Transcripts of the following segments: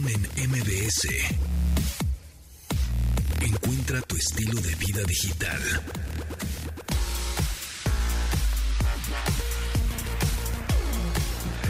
Conexión en MBS. Encuentra tu estilo de vida digital.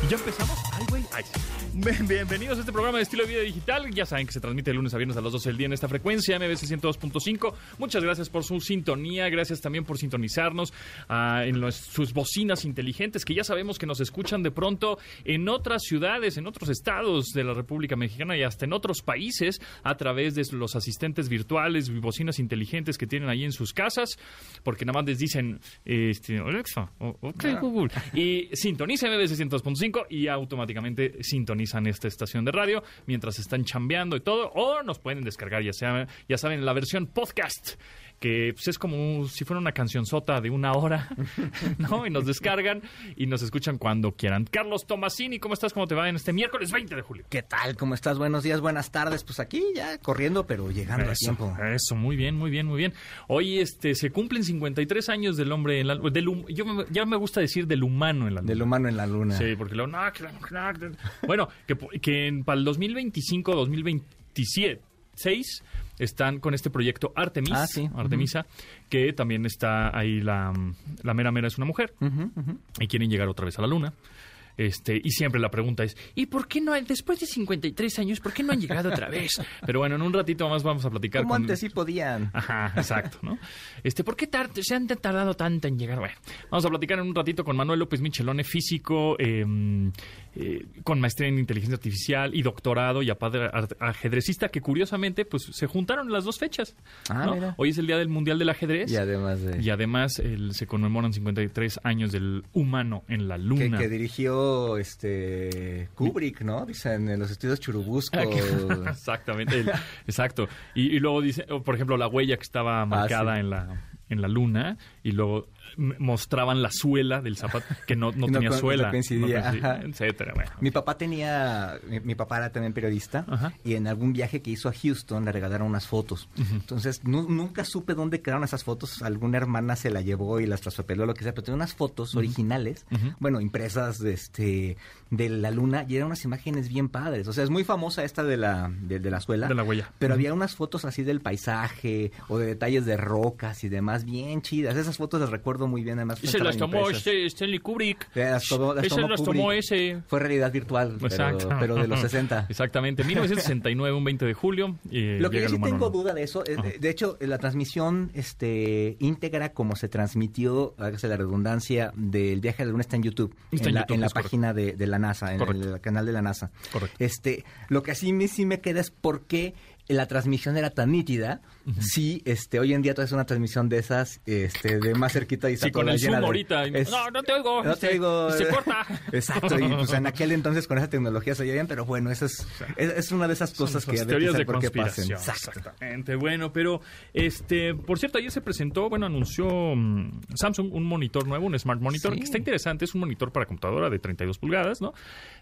¿Ya empezamos? Ay, güey. Ay, sí. Bien- Bienvenidos a este programa de estilo de vida digital. Ya saben que se transmite de lunes a viernes a las 12 del día en esta frecuencia, MBC 102.5. Muchas gracias por su sintonía. Gracias también por sintonizarnos ah, en los- sus bocinas inteligentes, que ya sabemos que nos escuchan de pronto en otras ciudades, en otros estados de la República Mexicana y hasta en otros países a través de los asistentes virtuales y bocinas inteligentes que tienen ahí en sus casas, porque nada más les dicen, este, Alexa, ok, Google, y sintoniza MBC 102.5 y automáticamente sintonizan esta estación de radio mientras están chambeando y todo, o nos pueden descargar, ya, sea, ya saben, la versión podcast que pues, es como si fuera una cancionzota de una hora, ¿no? Y nos descargan y nos escuchan cuando quieran. Carlos Tomasini, ¿cómo estás? ¿Cómo te va en este miércoles 20 de julio? ¿Qué tal? ¿Cómo estás? Buenos días, buenas tardes. Pues aquí ya corriendo, pero llegando a tiempo. eso, muy bien, muy bien, muy bien. Hoy este se cumplen 53 años del hombre en la del yo me- ya me gusta decir del humano en la luna. Del humano en la luna. Sí, porque no, que- bueno, que, que en- para el 2025, 2027, 6, están con este proyecto Artemis, Ah, sí. Artemisa, que también está ahí la, la mera mera es una mujer y quieren llegar otra vez a la luna. Este, y siempre la pregunta es, ¿y por qué no, después de 53 años, por qué no han llegado otra vez? Pero bueno, en un ratito más vamos a platicar Como con... antes sí podían. Ajá, exacto, ¿no? Este, ¿por qué tar- se han tardado tanto en llegar? Bueno, vamos a platicar en un ratito con Manuel López Michelone, físico, eh, eh, con maestría en inteligencia artificial y doctorado y apadre- ar- ajedrecista, que curiosamente, pues, se juntaron las dos fechas. Ah, ¿no? mira. Hoy es el Día del Mundial del Ajedrez. Y además de... Y además el- se conmemoran 53 años del humano en la que, luna. que dirigió este Kubrick, ¿no? Dicen en los estudios Churubusco. Exactamente, el- exacto. Y, y luego dice, por ejemplo, la huella que estaba marcada Ah, sí. en la en la luna y luego mostraban la suela del zapato que no, no tenía no suela, coincidía, etcétera. Bueno. Mi papá tenía, mi, mi papá era también periodista Ajá. y en algún viaje que hizo a Houston le regalaron unas fotos. Entonces nu- nunca supe dónde quedaron esas fotos. Alguna hermana se la llevó y las traspapeló, lo que sea, pero tenía unas fotos originales, bueno, impresas de, este, de la luna y eran unas imágenes bien padres. O sea, es muy famosa esta de la, de, de la suela. De la huella. Pero había unas fotos así del paisaje o de detalles de rocas y demás bien chidas. Esas fotos las recuerdo muy bien, además. Y se las tomó este Stanley Kubrick. Eh, Las tomó, las Ese tomó las Kubrick. tomó ese. Fue realidad virtual, pero, de los 60. Exactamente, 1969, un 20 de julio. eh, Lo que yo sí tengo duda de eso, eh, Ajá. de, hecho, la transmisión este, íntegra como se transmitió, hágase la redundancia, del viaje a la luna está en YouTube, Está en, en la, YouTube, en la es correcto. página de, de la NASA, en Correcto. el canal de la NASA. Correcto. Este, lo que así me, sí me queda es por qué la transmisión era tan nítida, si este, hoy en día tú haces una transmisión de esas, este, de más cerquita y está Sí, con el zoom de- ahorita. es- no, no te oigo. no te se- oigo. Se corta. Exacto, y pues en aquel entonces con esa tecnología se oía bien, pero bueno, esa es, es, es una de esas cosas que esas a ver, teorías de por qué pasen. Exacto. Exactamente. Bueno, pero este, por cierto, ayer se presentó, bueno, anunció mm, Samsung un monitor nuevo, un smart monitor, Sí. que está interesante, es un monitor para computadora de 32 pulgadas, ¿no?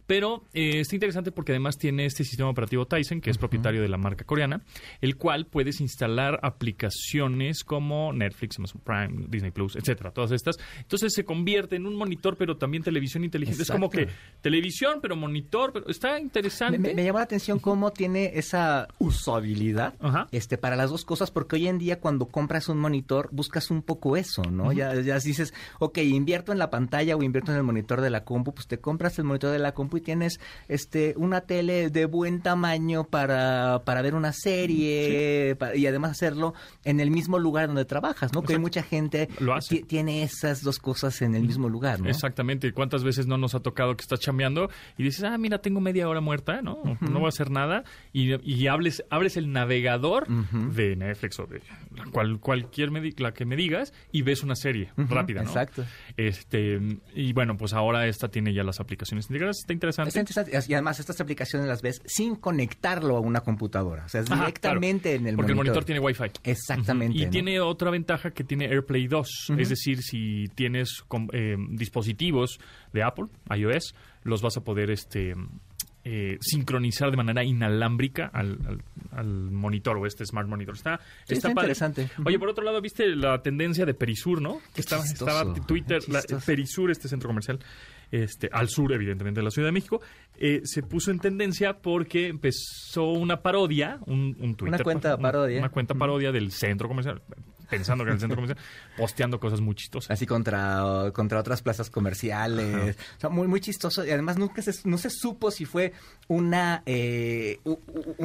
Pero eh, está interesante porque además tiene este sistema operativo Tyson, que es propietario de la marca coreana, el cual puedes instalar aplicaciones como Netflix, Amazon Prime, Disney Plus, etcétera, todas estas. Entonces se convierte en un monitor, pero también televisión inteligente. Es como que televisión, pero monitor, pero está interesante. Me, me- me llamó la atención cómo tiene esa usabilidad Ajá. este, para las dos cosas, porque hoy en día cuando compras un monitor buscas un poco eso, ¿no? ya, ya dices, ok, invierto en la pantalla o invierto en el monitor de la compu, pues te compras el monitor de la compu y tienes este, una tele de buen tamaño para, para ver una serie y además hacerlo en el mismo lugar donde trabajas, ¿no? Que hay mucha gente Lo hace. ti- tiene esas dos cosas en el mismo lugar, ¿no? Exactamente. ¿Cuántas veces no nos ha tocado que estás chambeando y dices, ah, mira, tengo media hora muerta, ¿no? No voy a hacer nada. Y, y hables, abres el navegador de Netflix o de cual, cualquier la que me digas y ves una serie Ujú, rápida, ¿no? exacto. Este, y bueno, pues ahora esta tiene ya las aplicaciones integradas. Está interesante. Está interesante. Y además estas aplicaciones las ves sin conectarlo a una computadora. O sea, es Ajá, directamente claro, en el Porque monitor. el monitor tiene Wi-Fi. Exactamente. Y ¿no? tiene otra ventaja que tiene AirPlay 2. Es decir, si tienes eh, dispositivos de Apple, iOS, los vas a poder este eh, sincronizar de manera inalámbrica al, al- al monitor o este smart monitor. Está, Sí, está padre. interesante. Oye, por otro lado, ¿viste la tendencia de Perisur, no? Que estaba, estaba Twitter, la-. Perisur, este centro comercial, este, al sur, evidentemente, de la Ciudad de México, eh, se puso en tendencia porque empezó una parodia, un, un Twitter. Una cuenta un- parodia. Una cuenta parodia del centro comercial, pensando que era el centro comercial, posteando cosas muy chistosas. Así contra, contra otras plazas comerciales. O sea, muy, muy chistoso. Y además nunca se, no se supo si fue una, eh,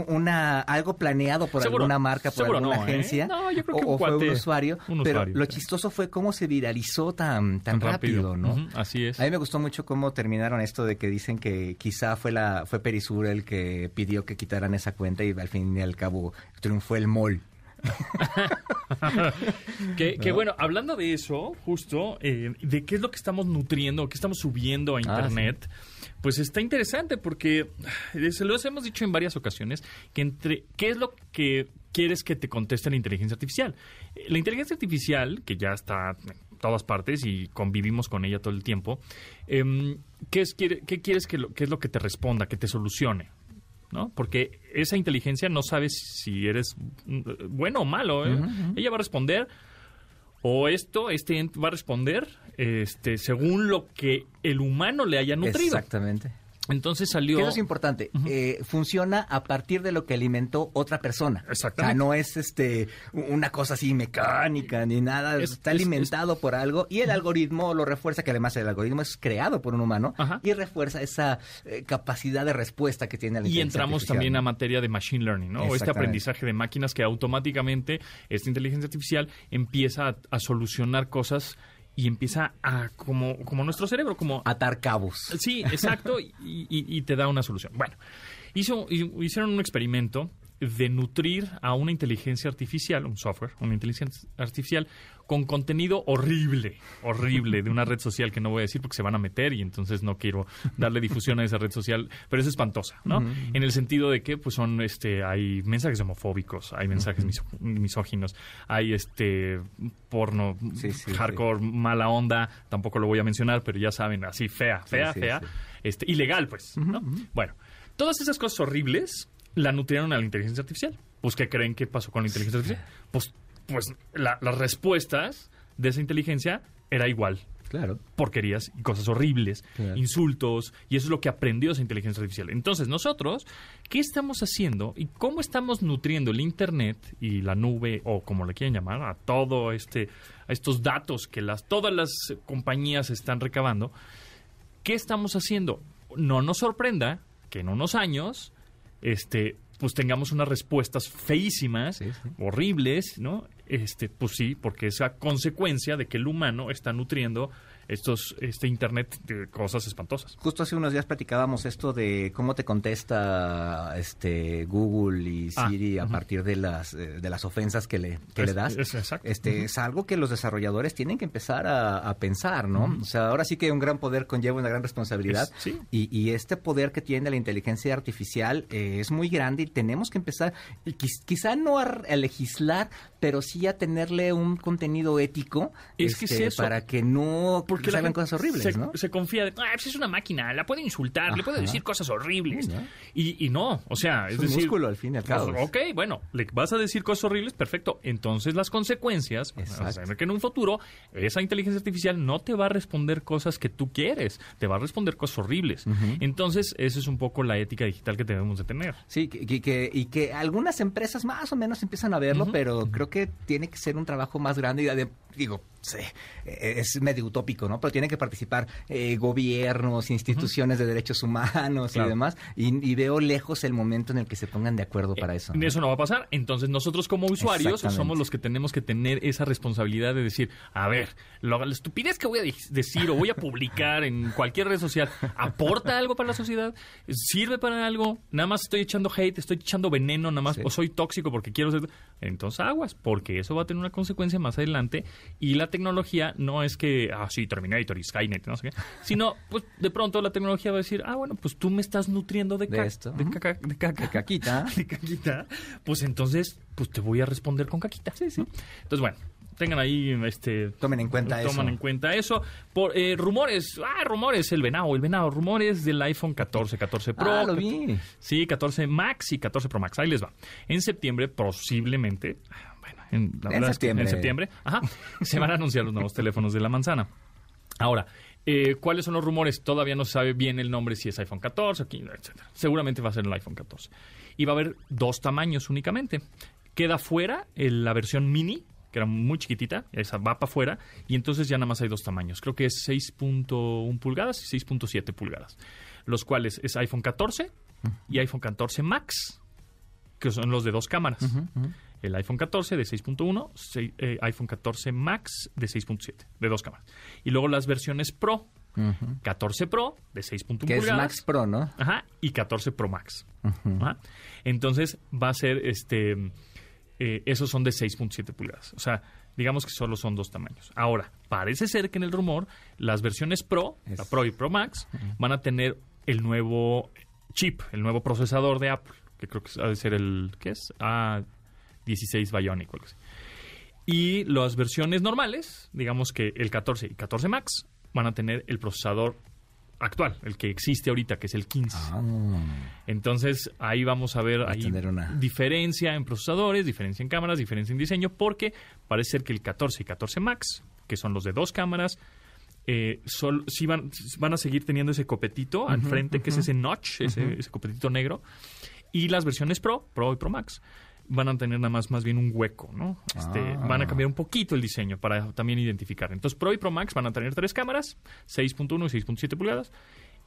una algo planeado por Seguro, alguna marca, por alguna no, ¿eh? agencia. No, yo creo o, que un o fue un usuario. un pero usuario, lo sí. chistoso fue cómo se viralizó tan, tan, rápido, ¿no? Así es. A mí me gustó mucho cómo terminaron esto de que dicen que quizá fue la fue Perisur el que pidió que quitaran esa cuenta y al fin y al cabo triunfó el mall. que, que bueno, hablando de eso, justo, eh, de qué es lo que estamos nutriendo, qué estamos subiendo a Internet, pues está interesante porque eh, se lo hemos dicho en varias ocasiones, que entre qué es lo que quieres que te conteste la inteligencia artificial. Eh, La inteligencia artificial, que ya está en todas partes y convivimos con ella todo el tiempo, em, ¿qué, es, qué quieres que, lo, qué es lo que te responda, que te solucione? ¿No? Porque esa inteligencia no sabe si eres mm, bueno o malo. ¿eh? Ella va a responder o esto, este ente va a responder este, según lo que el humano le haya nutrido. Exactamente. Entonces salió... Eso es importante. Eh, funciona a partir de lo que alimentó otra persona. Exactamente. O sea, no es este una cosa así mecánica ni nada. Es- Está es- alimentado por algo y el algoritmo lo refuerza, que además el algoritmo es creado por un humano Ajá. y refuerza esa eh, capacidad de respuesta que tiene la Y entramos artificial. también a materia de machine learning, ¿no? O este aprendizaje de máquinas que automáticamente esta inteligencia artificial empieza a, a solucionar cosas y empieza a, como, como nuestro cerebro, como atar cabos. Sí, exacto, y, y- y te da una solución. Bueno, hizo, hi- hicieron un experimento de nutrir a una inteligencia artificial, un software, una inteligencia artificial, con contenido horrible, horrible, de una red social que no voy a decir porque se van a meter y entonces no quiero darle difusión a esa red social, pero es espantosa, ¿no? En el sentido de que pues son, este, hay mensajes homofóbicos, hay mensajes misóginos, hay este porno Sí, sí, hardcore, mala onda, tampoco lo voy a mencionar, pero ya saben, así fea, fea, fea, este, ilegal, pues, ¿no? Bueno, todas esas cosas horribles la nutrieron a la inteligencia artificial. Pues, ¿qué creen que pasó con la inteligencia artificial? Pues, pues la- las respuestas de esa inteligencia era igual. Claro. Porquerías y cosas horribles, Claro. insultos, y eso es lo que aprendió esa inteligencia artificial. Entonces, nosotros, ¿qué estamos haciendo y cómo estamos nutriendo el Internet y la nube, o como le quieran llamar, a todo este, a estos datos que las, todas las compañías están recabando? ¿qué estamos haciendo? No nos sorprenda que en unos años este pues tengamos unas respuestas feísimas, Sí, sí. horribles, ¿no? Este, pues sí, porque es a consecuencia de que el humano está nutriendo estos este internet de cosas espantosas. Justo hace unos días platicábamos esto de cómo te contesta este Google y Ah, Siri a partir de las eh, de las ofensas que le que Es- le das. es exacto. Este es algo que los desarrolladores tienen que empezar a, a pensar, ¿no? O sea, ahora sí que un gran poder conlleva una gran responsabilidad. Es- sí. Y, y este poder que tiene la inteligencia artificial eh, es muy grande y tenemos que empezar, y quiz- quizá no a, a legislar, pero sí a tenerle un contenido ético Es que es este, eso. para que no Porque la gente cosas horribles, se, ¿no? se confía de, ah, pues es una máquina, la puede insultar, le puede decir cosas horribles. Y, y no, o sea, es, Es un decir, músculo, al fin y al cabo. pues, ok, bueno, le vas a decir cosas horribles, perfecto. Entonces las consecuencias, o sea, que en un futuro esa inteligencia artificial no te va a responder cosas que tú quieres, te va a responder cosas horribles. Entonces, eso es un poco la ética digital que debemos de tener. Sí, que, que- que- y que algunas empresas más o menos empiezan a verlo, pero creo que tiene que ser un trabajo más grande y de- digo, sí, es medio utópico, ¿no? Pero tiene que participar eh, gobiernos, instituciones de derechos humanos Claro. y demás, y, y veo lejos el momento en el que se pongan de acuerdo para eso. ¿no? Eso no va a pasar. Entonces, nosotros como usuarios somos los que tenemos que tener esa responsabilidad de decir, a ver, lo- la estupidez que voy a de- decir o voy a publicar en cualquier red social, ¿aporta algo para la sociedad? ¿Sirve para algo? Nada más estoy echando hate, estoy echando veneno, nada más, Sí. o soy tóxico porque quiero ser... Entonces, aguas, porque eso va a tener una consecuencia más adelante y la tecnología no es que, ah, sí, Terminator y Skynet, no sé qué, sino, pues, de pronto la tecnología va a decir, ah, bueno, pues tú me estás nutriendo de, De esto. de Ujú. caca, de caca De caquita. de caquita, pues entonces, pues te voy a responder con caquita. Sí, sí. Entonces, bueno, tengan ahí, este... Tomen en cuenta eso. en cuenta eso. Por eh, rumores, ah, rumores, el venado, el venado, rumores del iPhone 14, 14 Pro. Ah, lo vi. Sí, 14 Max y 14 Pro Max. Ahí les va. En septiembre, posiblemente, bueno, en, la En verdad es que septiembre. en septiembre, ajá, se van a anunciar los nuevos teléfonos de la manzana. Ahora, Eh, ¿Cuáles son los rumores? Todavía no se sabe bien el nombre, si es iPhone 14 o 15, etc. Seguramente va a ser el iPhone 14. Y va a haber dos tamaños únicamente. Queda fuera el- la versión mini, que era muy chiquitita, esa va para afuera, y entonces ya nada más hay dos tamaños. Creo que es 6.1 pulgadas y 6.7 pulgadas, los cuales es iPhone 14 y iPhone 14 Max, que son los de dos cámaras. El iPhone 14 de 6.1, sei- eh, iPhone 14 Max de 6.7, de dos cámaras. Y luego las versiones Pro, 14 Pro de 6.1 Que es pulgadas. Max Pro, ¿no? Ajá, y 14 Pro Max. Ajá. Entonces va a ser este. eh, esos son de 6.7 pulgadas. O sea, digamos que solo son dos tamaños. Ahora, parece ser que en el rumor, las versiones Pro, Es- la Pro y Pro Max, van a tener el nuevo chip, el nuevo procesador de Apple, que creo que ha de ser el. ¿Qué es? A16 Bionic o algo así. Y las versiones normales, digamos que el 14 y 14 Max, van a tener el procesador actual, el que existe ahorita, que es el 15. Ah, Entonces ahí vamos a ver Va ahí una- diferencia en procesadores, diferencia en cámaras, diferencia en diseño, porque parece ser que el 14 y 14 Max, que son los de dos cámaras, eh, sol- sí van, van a seguir teniendo ese copetito al frente, que es ese notch, ese, ese copetito negro. Y las versiones Pro, Pro y Pro Max, van a tener nada más, más bien un hueco, ¿no? Este, Ah. Van a cambiar un poquito el diseño para también identificar. Entonces, Pro y Pro Max van a tener tres cámaras, 6.1 y 6.7 pulgadas,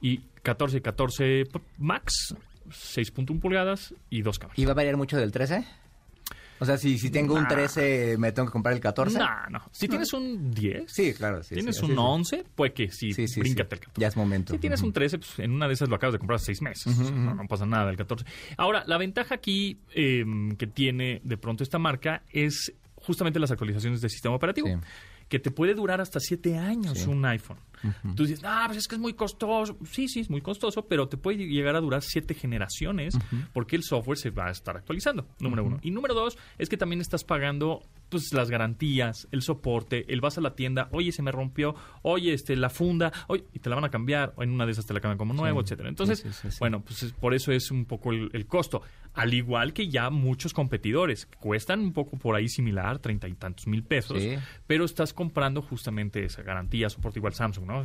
y 14 y 14 P- Max, 6.1 pulgadas y dos cámaras. ¿Y va a variar mucho del 13? O sea, si, si tengo un Nah. 13, ¿me tengo que comprar el 14? No, no. Si tienes un 10, Sí, claro. Sí, tienes sí, un así es. 11, pues que sí, bríncate el 14. Ya es momento. Si tienes un 13, pues en una de esas lo acabas de comprar hace seis meses. no, no pasa nada, el 14. Ahora, la ventaja aquí eh, que tiene de pronto esta marca es justamente las actualizaciones del sistema operativo. Que te puede durar hasta siete años un iPhone. Tú dices, ah, pues es que es muy costoso. Sí, sí, es muy costoso, pero te puede llegar a durar siete generaciones porque el software se va a estar actualizando, número uno. Y número dos, es que también estás pagando pues las garantías, el soporte, el vas a la tienda, oye, se me rompió, oye, este, la funda, oye, y te la van a cambiar, o en una de esas te la cambian como nuevo, etcétera. Entonces, Sí, sí, sí, sí. bueno, pues es- por eso es un poco el, el costo. Al igual que ya muchos competidores, que cuestan un poco por ahí similar, treinta y tantos mil pesos, pero estás comprando justamente esa garantía, soporte igual Samsung, ¿no?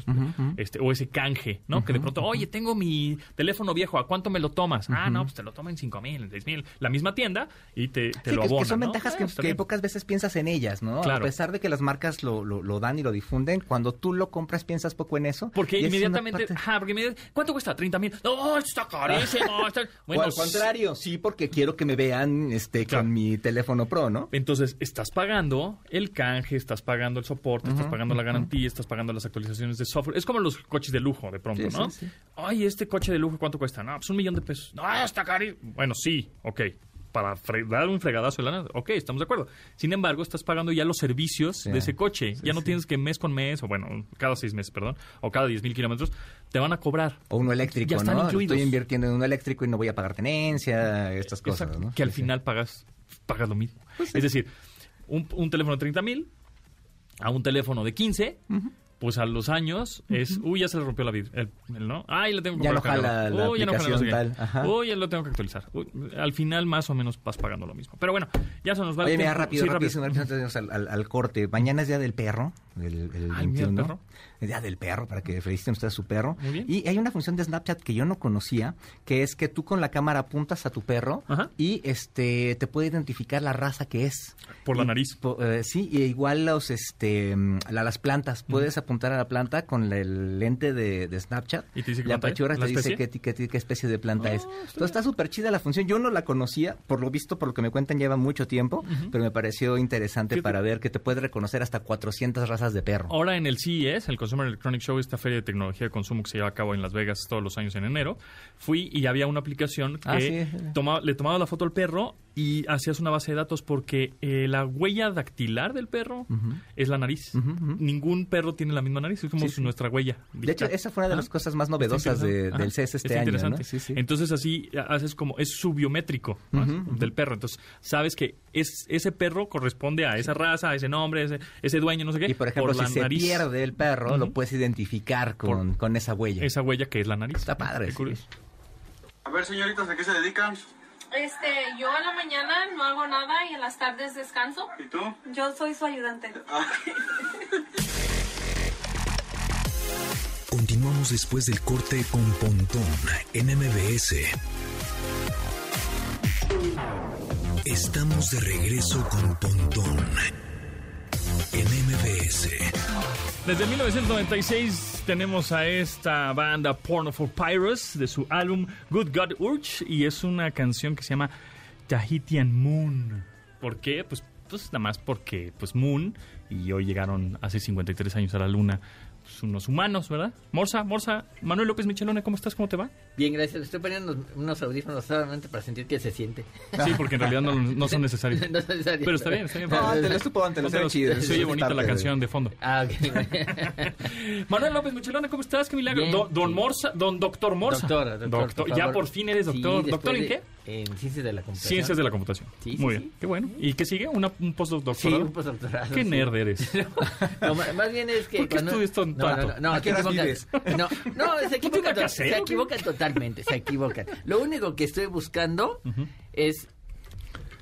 Este, o ese canje, ¿no? que de pronto, oye, tengo mi teléfono viejo, ¿a cuánto me lo tomas? Ah, no, pues te lo tomo en cinco mil, en seis mil, la misma tienda y te, te Sí, lo que, son ¿no? ventajas Ah, que, pocas veces piensas en ellas, ¿no? Claro. A pesar de que las marcas lo, lo, lo dan y lo difunden, cuando tú lo compras piensas poco en eso. Porque inmediatamente, parte- ajá, porque inmediatamente, ¿cuánto cuesta? 30 mil. No, está carísimo. está- o Bueno, al contrario, sí, porque quiero que me vean este Claro. con mi teléfono Pro, ¿no? Entonces, estás pagando el canje, estás pagando el soporte, estás pagando la garantía, estás pagando las actualizaciones de software. Es como los coches de lujo, de pronto, Sí, ¿no? sí, sí. Ay, este coche de lujo, ¿cuánto cuesta? No, pues un millón de pesos. No, está caro. Bueno, sí, ok. Para dar un fregadazo de lana, ok, estamos de acuerdo. Sin embargo, estás pagando ya los servicios de ese coche. ya no tienes que mes con mes, o bueno, cada seis meses, perdón, o cada diez mil kilómetros, te van a cobrar. O uno eléctrico, Ya están ¿no? incluidos. Estoy invirtiendo en uno eléctrico y no voy a pagar tenencia, estas cosas, Exacto, ¿no? Que al final pagas, pagas lo mismo. es decir, un, un teléfono de 30 mil a un teléfono de 15, pues a los años es, uy, ya se le rompió la vid, el, el, ¿no? Ay, le tengo que Ya comprar no jala la Uy, ya no jala no sé qué. aplicación tal, ajá. Uy, ya lo tengo que actualizar. Uy, al final más o menos vas pagando lo mismo. Pero bueno, ya se nos va Oye, mira, rápido, Sí, rápido, antes de irnos al, al- al corte. Mañana es Día del Perro, el, el Ay, ¿Día del 21. Perro? Es Día del Perro, para que feliciten ustedes a su perro. Muy bien. Y hay una función de Snapchat que yo no conocía, que es que tú con la cámara apuntas a tu perro Ajá. y este te puede identificar la raza que es. Por la Y nariz. po- eh, sí, y igual los este mm, la- las plantas. Puedes apuntar a la planta con el lente de, de Snapchat. ¿Y te dice la ¿La te dice especie? qué, especie de planta Ah, es. Entonces está súper chida la función. Yo no la conocía, por lo visto, por lo que me cuentan, lleva mucho tiempo, pero me pareció interesante para ver que te puede reconocer hasta 400 razas de perro. Ahora en el CES, el Consumer Electronic Show, esta feria de tecnología de consumo que se lleva a cabo en Las Vegas todos los años en enero, fui y había una aplicación que Ah, sí. toma- le tomaba la foto al perro y hacías una base de datos porque eh, la huella dactilar del perro es la nariz. Ningún perro tiene la misma nariz, es como Sí, sí. nuestra huella. De hecho, esa fue una de las cosas más novedosas de- del. CES este Está año, ¿no? interesante. Sí, sí. Entonces así haces como, es su biométrico ¿no? del perro. Entonces sabes que es, ese perro corresponde a esa raza, a ese nombre, a ese, ese dueño, no sé qué. Y por ejemplo, la si se nariz. pierde el perro, lo puedes identificar con, con esa huella. esa huella que es la nariz. Está padre, Qué sí. curioso. A ver, señoritas, ¿a qué se dedican? Este, yo en la mañana no hago nada y en las tardes descanso. ¿Y tú? Yo soy su ayudante. Regresamos después del corte con Pontón en MBS. Estamos de regreso con Pontón en. Desde 1996 tenemos a esta banda Porno for Pirates de su álbum Good God Urge y es una canción que se llama Tahitian Moon. ¿Por qué? Pues, pues nada más porque pues Moon y hoy llegaron hace 53 años a la luna unos humanos, ¿verdad? Morsa, Morsa, Manuel López Michelona, ¿cómo estás? ¿Cómo te va? Bien, gracias. Estoy poniendo unos, unos audífonos solamente para sentir que se siente. Sí, porque en realidad no, no son necesarios. No es necesario. Pero está bien, está bien. No, ántelo, es tu póntelo, se ve chido. Se oye bonita la canción de fondo. Ah, ok. Manuel López Michelona, ¿cómo estás? Qué milagro. Bien, Don, don. Morsa, don Doctor Morsa. Doctor, doctor, por ya por fin eres Sí, doctor. ¿Doctor en de- qué? En ciencias de la computación. Ciencias de la computación. Sí, sí, Muy sí. bien, qué bueno. ¿Y qué sigue? Una, un Sí, postdoctorado. un postdoctorado. Qué sí. nerd eres. No, más bien es que... ¿Por qué estudias tan- no, no, se equivocan. No, no, se equivocan, se equivocan totalmente, se equivocan. Lo único que estoy buscando es,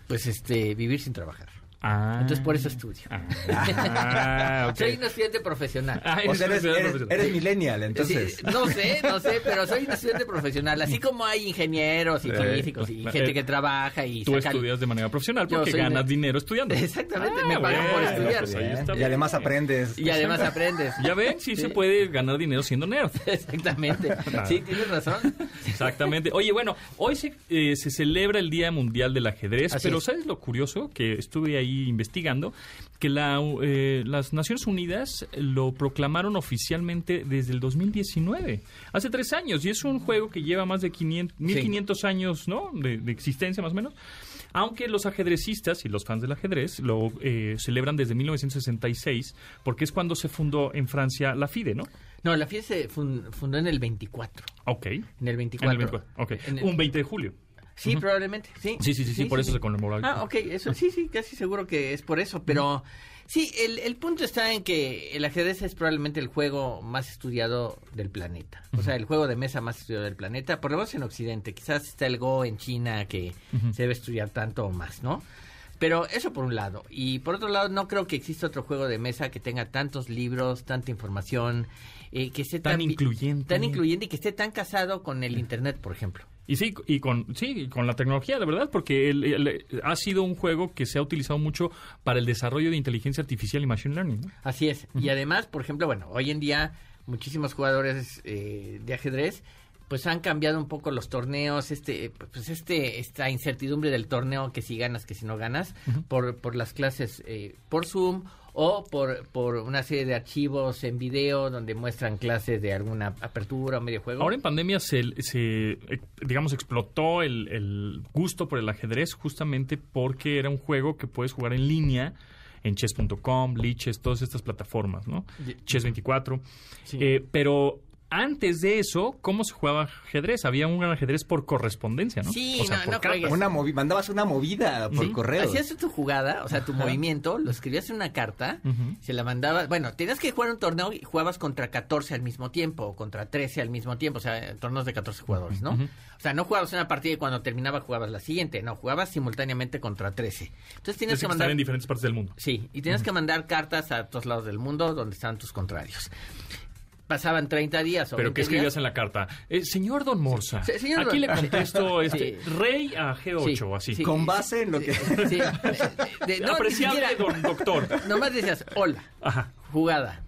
pues, este, vivir sin trabajar. Ah. Entonces, por eso estudio. Ah, ok. Soy un estudiante profesional. Ah, O sea, eres, millennial, entonces. Sí, no sé, no sé, pero soy un estudiante profesional. Así como hay ingenieros y Eh, físicos y eh, gente que trabaja y Tú sacan- estudias de manera profesional porque ganas de- dinero estudiando. Exactamente, Ah, me pagan por estudiar. pues Y además aprendes. Y además aprendes. Ya ven, sí, Sí. se puede ganar dinero siendo nerd. Exactamente. Sí, tienes razón. Exactamente. Oye, bueno, hoy se, eh, se celebra el Día Mundial del Ajedrez, Así pero es. ¿sabes lo curioso? Que estuve ahí investigando, que la, eh, las Naciones Unidas lo proclamaron oficialmente desde el 2019, hace tres años, y es un juego que lleva más de 500, 1500 años ¿no? de, de existencia más o menos. Aunque los ajedrecistas y los fans del ajedrez lo eh, celebran desde 1966, porque es cuando se fundó en Francia la FIDE, ¿no? No, la fiesta se fun- fundó en el 24. Ok. En el En 24. el 24, ok. En el- Un 20 de julio. Sí, probablemente, sí. Sí, sí, sí, sí, por eso se conmemora. Ah, ok, eso sí, sí, casi seguro que es por eso, pero sí, el, el punto está en que el ajedrez es probablemente el juego más estudiado del planeta, o sea, el juego de mesa más estudiado del planeta, por lo menos en Occidente, quizás está el Go en China que se debe estudiar tanto o más, ¿no? Pero eso por un lado. Y por otro lado, no creo que exista otro juego de mesa que tenga tantos libros, tanta información, eh, que esté Tan bi- incluyente. Tan incluyente y que esté tan casado con el Internet, por ejemplo. Y sí, y con, sí, con la tecnología, de verdad, porque el- el- ha sido un juego que se ha utilizado mucho para el desarrollo de inteligencia artificial y machine learning. ¿no? Así es. Y además, por ejemplo, bueno, hoy en día muchísimos jugadores eh, de ajedrez pues han cambiado un poco los torneos, este, pues este, esta incertidumbre del torneo que si ganas, que si no ganas, por, por las clases eh, por Zoom o por, por una serie de archivos en video donde muestran clases de alguna apertura o medio juego. Ahora en pandemia se, se, digamos, explotó el, el gusto por el ajedrez justamente porque era un juego que puedes jugar en línea en chess.com, Lichess, todas estas plataformas, ¿no? Ye- Chess24. Sí. Eh, pero antes de eso, ¿cómo se jugaba ajedrez? Había un ajedrez por correspondencia, ¿no? Sí, O sea, no, por no juegues. Una movi mandabas una movida por Sí. correo. Hacías tu jugada, o sea, tu movimiento, lo escribías en una carta, se la mandabas. Bueno, tenías que jugar un torneo y jugabas contra 14 al mismo tiempo, o contra 13 al mismo tiempo, o sea, torneos de 14 jugadores, ¿no? O sea, no jugabas una partida y cuando terminaba jugabas la siguiente, no, jugabas simultáneamente contra 13. Entonces tienes que que mandar. en diferentes partes del mundo. Sí, y tienes que mandar cartas a todos lados del mundo donde estaban tus contrarios. Pasaban 30 días o ¿Pero 20 qué escribías días. en la carta? Eh, señor Don Morsa, Sí, señor aquí Don- le contesto este, Sí. rey a G8, Sí, así. sí. Con base en lo que... Sí, de- de- no, Apreciable siquiera- don doctor. Nomás decías, hola, Ajá. jugada.